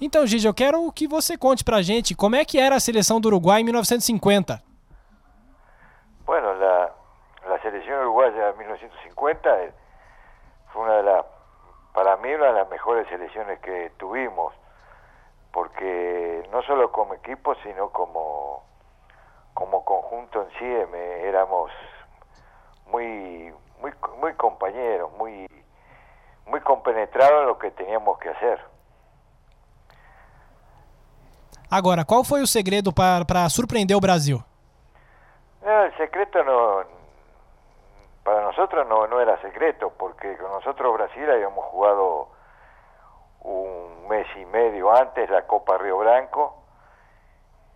Então, Gigi, eu quero que você conte pra gente como é que era a seleção do Uruguai em 1950. Bueno, la, la selección uruguaya de 1950 eh, fue una de las, para mí, una de las mejores selecciones que tuvimos, porque no solo como equipo, sino como, como conjunto en sí, eh, me- éramos muy, muy, muy compañeros, muy, muy compenetrados en lo que teníamos que hacer. Agora, qual foi o segredo para surpreender o Brasil? No, el secreto no, para nosotros no, no era secreto, porque con nosotros Brasil habíamos jugado un mes y medio antes la Copa Río Branco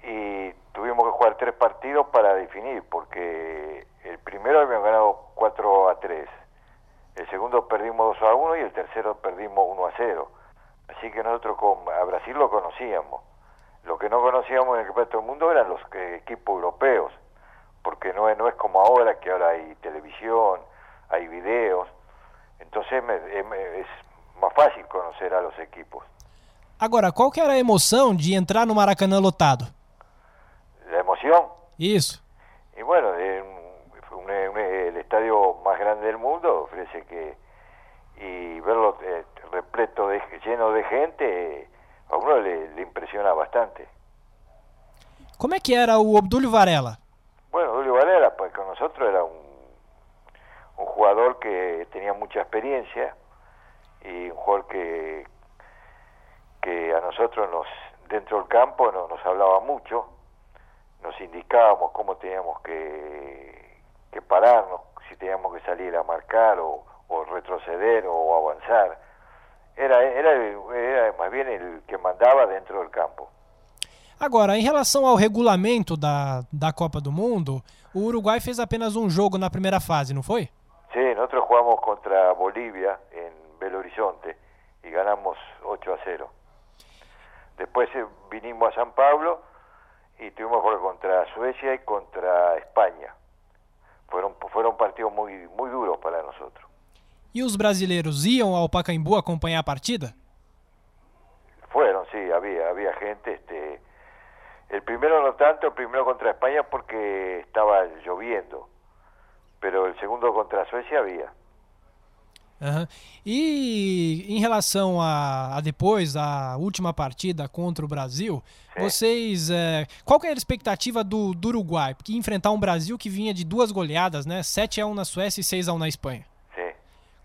y tuvimos que jugar tres partidos para definir, porque el primero habíamos ganado 4 a 3, el segundo perdimos 2 a 1 y el tercero perdimos 1 a 0. Así que nosotros con, a Brasil lo conocíamos. Lo que no conocíamos en el campeonato del mundo eran los eh, equipos europeos, porque no es, no es como ahora, que ahora hay televisión, hay videos, entonces me- es, me- es más fácil conocer a los equipos. Agora, qual que era a emoção de entrar no Maracanã lotado? La emoción, Isso. y bueno, un- un- un- el estadio más grande del mundo ofrece que, y verlo eh, repleto, de, lleno de gente, eh, a uno le, le impresiona bastante. Como é que era o Obdúlio Varela? Bueno, Julio Valera, pues con nosotros era un, un jugador que tenía mucha experiencia y un jugador que, que a nosotros nos dentro del campo no, nos hablaba mucho, nos indicábamos cómo teníamos que, que pararnos, si teníamos que salir a marcar o, o retroceder o avanzar. Era, era, era más bien el que mandaba dentro del campo. Agora, em relação ao regulamento da, da Copa do Mundo, o Uruguai fez apenas um jogo na primeira fase, não foi? Sí, nosotros jugamos contra Bolivia en Belo Horizonte y ganamos 8 a 0. Después eh, vinimos a San Pablo y tuvimos que contra Suecia y contra España. Fueron, fueron partidos muy, muy duros para nosotros. E os brasileiros iam ao Pacaembu acompanhar a partida? Fueron, sí, había, había gente. Este, el primero no tanto, el primero contra España porque estaba lloviendo, pero el segundo contra Suecia había. Aham. E em relação a, a depois, a última partida contra o Brasil, Sim. vocês. é, qual que era a expectativa do, do Uruguai? Porque enfrentar um Brasil que vinha de duas goleadas, né? 7 a 1 na Suécia e 6 a 1 na Espanha.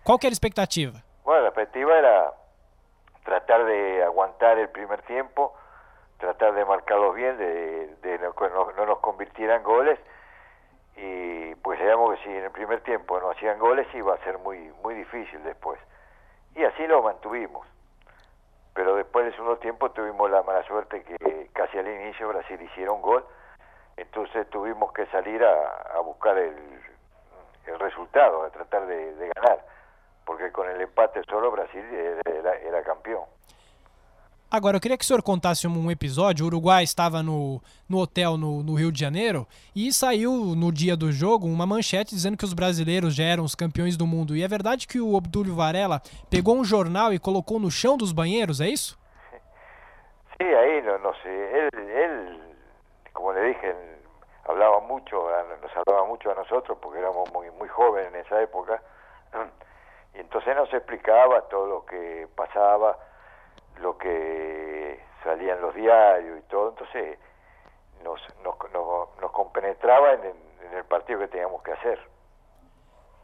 Qual que era a expectativa? Bueno, la expectativa era tratar de aguantar el primer tiempo, tratar de marcarlos bien, de, de no, no- no nos convirtieran goles y pues sabíamos que si en el primer tiempo no hacían goles iba a ser muy muy difícil después. Y así lo mantuvimos. Pero después del segundo tiempo tuvimos la mala suerte que casi al inicio Brasil hiciera un gol, entonces tuvimos que salir a, a buscar el, el resultado, a tratar de ganar, porque con el empate solo Brasil era, era campeón. Agora, eu queria que o senhor contasse um episódio. O Uruguai estava no, no hotel no, no Rio de Janeiro e saiu no dia do jogo uma manchete dizendo que os brasileiros já eram os campeões do mundo. E é verdade que o Obdúlio Varela pegou um jornal e colocou no chão dos banheiros, é isso? Sí, ahí no, no sé, él, él, como le dije, hablaba mucho, a- nos hablaba mucho a nosotros porque éramos muy, muy jóvenes en esa época, nos explicaba todo lo que pasaba, lo que salía en los diarios y todo, entonces nos, nos, nos, nos compenetraba en el, en el partido que teníamos que hacer.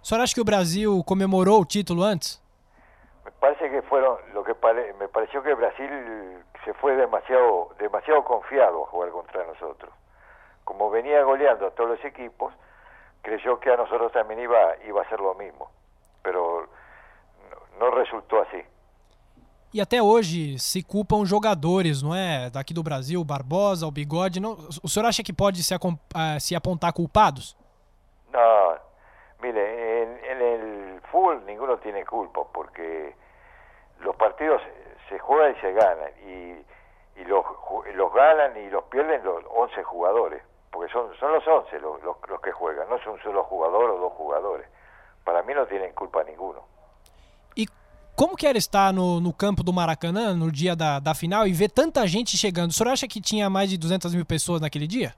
O senhor acha que o Brasil comemorou o título antes? Me parece que fueron, lo que pare- me pareció que Brasil se fue demasiado, demasiado confiado a jugar contra nosotros. Como venía goleando a todos los equipos, creyó que a nosotros también iba, iba a ser lo mismo. Pero no resultó así. E até hoje se culpam jogadores, não é? Daqui do Brasil, Barbosa, o Bigode. Não, o senhor acha que pode se, ah, se apontar culpados? No, mire, en, en el fútbol ninguno tiene culpa porque los partidos se juegan y se ganan y, y los, los ganan y los pierden los 11 jugadores, porque son, son los 11 los, los, los que juegan, no es un solo jugador o dos jugadores. Para mí no tienen culpa ninguno. Como que era estar no, no campo do Maracanã no dia da, da final e ver tanta gente chegando? O senhor acha que tinha mais de 200 mil pessoas naquele dia?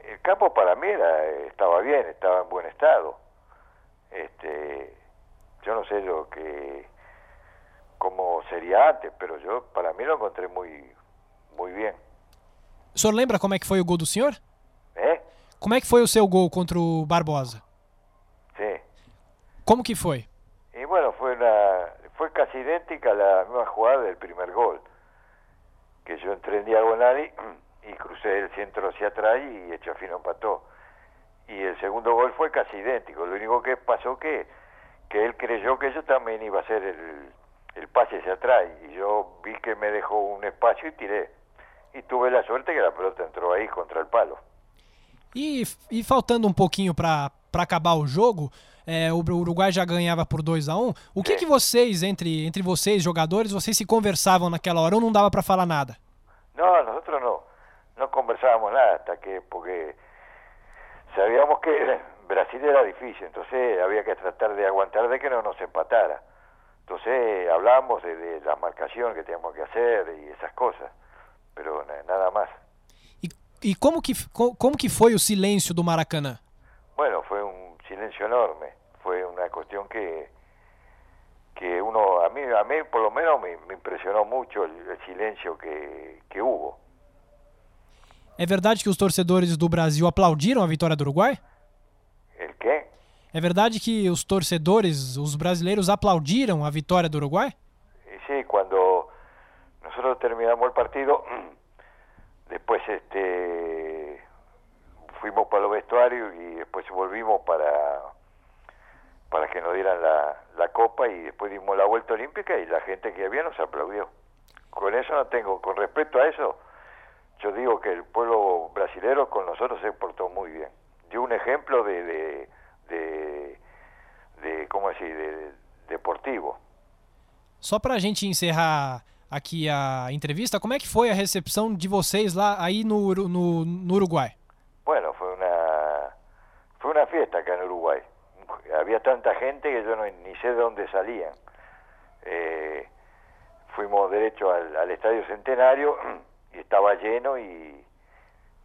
El campo para mí era, estaba bien, estaba en buen estado. Este, yo no sé lo que cómo sería antes, pero yo para mí lo encontré muy muy bien. O senhor lembra como é que foi o gol do senhor? ¿Eh? Como é que foi o seu gol contra o Barbosa? Sí. Como que foi? Bueno, fue una fue casi idéntica a la misma jugada del primer gol. Que yo entré en diagonal y, crucé el centro hacia atrás y Echafino empató. Y el segundo gol fue casi idéntico. Lo único que pasó que que él creyó que yo también iba a hacer el, el pase hacia atrás y yo vi que me dejó un espacio y tiré. Y tuve la suerte que la pelota entró ahí contra el palo. E, e faltando um pouquinho para acabar o jogo, é, o Uruguai já ganhava por 2 a 1 um. O que, Sim. que vocês, entre, entre vocês, jogadores, vocês se conversavam naquela hora ou não dava para falar nada? No, nosotros no, no conversábamos nada hasta que, porque sabíamos que Brasil era difícil, entonces había que tratar de aguantar de que no nos empatara. Entonces hablábamos de, de la marcación que teníamos que hacer y esas cosas, pero na- nada más. E, e como, que, co- como que foi o silêncio do Maracanã? Silencio enorme, fue una cuestión que que uno, a mí, a mí por lo menos me, me impresionó mucho el, el silencio que, que hubo. É verdade que os torcedores do Brasil aplaudiram a vitória do Uruguai? ¿El qué? É verdade que os torcedores, os brasileiros, aplaudiram a vitória do Uruguai? Sí, cuando nosotros terminamos el partido, después este fuimos para los vestuarios y después volvimos para para que nos dieran la, la copa y después dimos la vuelta olímpica y la gente que había nos aplaudió. Con eso no tengo, con respecto a eso, yo digo que el pueblo brasilero con nosotros se portó muy bien. Dio un ejemplo de, de, de, ¿cómo decir?, de, deportivo. Só pra gente encerrar aqui a entrevista, como é que foi a recepção de vocês lá aí no, no? Fiesta acá en Uruguay. Había tanta gente que yo no, ni sé de dónde salían. Eh, fuimos derecho al, al Estadio Centenario y estaba lleno y,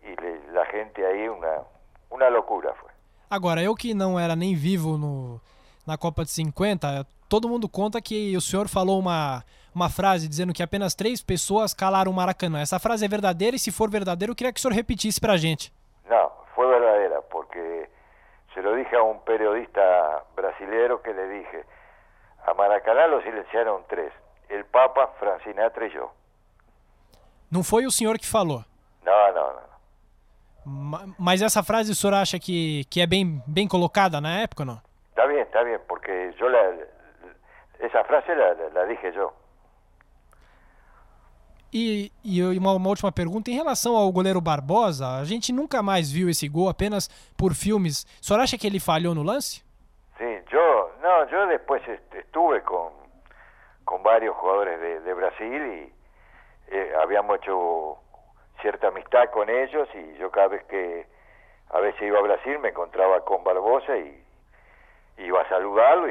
le- la gente ahí una una locura fue. Agora, eu que não era nem vivo no, na Copa de 50, todo mundo conta que o senhor falou uma, uma frase dizendo que apenas três pessoas calaram o Maracanã. Essa frase é verdadeira e se for verdadeira, eu queria que o senhor repetisse pra gente. Dije a un periodista brasilero que le dije, a Maracaná lo silenciaron tres, el Papa, Francinatra y yo. Não foi o senhor que falou. No, no, no. Ma- Mas essa frase o senhor acha que, que é bem, bem colocada na época não? Está bien, está bien, porque yo la, esa frase la, dije yo. E, e eu- e uma, uma última pergunta, em relação ao goleiro Barbosa, a gente nunca mais viu esse gol apenas por filmes. O senhor acha que ele falhou no lance? Sí, yo, no, yo después este, estuve con, con varios jugadores de, de Brasil y eh, habíamos hecho cierta amistad con ellos y yo cada vez que a veces iba a Brasil me encontraba con Barbosa y iba a saludarlo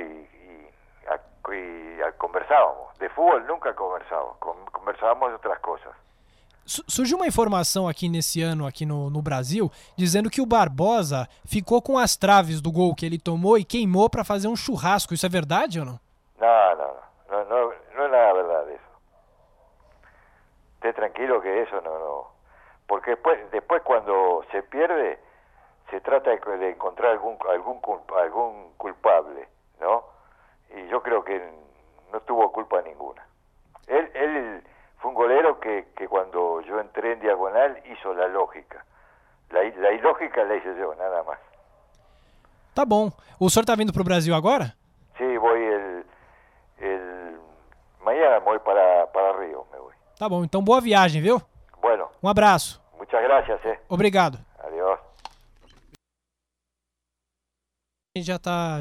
y, conversábamos. De fútbol nunca conversábamos, con- conversábamos de otras cosas. Su- Surgiu uma informação aqui nesse ano, aqui no, no Brasil, dizendo que o Barbosa ficou com as traves do gol que ele tomou e queimou pra fazer um churrasco. Isso é verdade ou não? No, no, no, no, no es nada verdad eso. Esté tranquilo que eso no, no. Porque después, después cuando se pierde, se trata de, encontrar culpa- algún culpable, ¿no? Y yo creo que no tuvo culpa ninguna. Él, él fue un golero que, que cuando yo entré en diagonal hizo la lógica. La, la ilógica la hice yo, nada más. Tá bom. O senhor tá vindo pro Brasil agora? Sí, voy el, el me voy para, para Río, me voy. Tá bom, então boa viagem, viu? Bueno, Um abraço. muchas gracias, eh. Obrigado. Adiós. A gente já tá.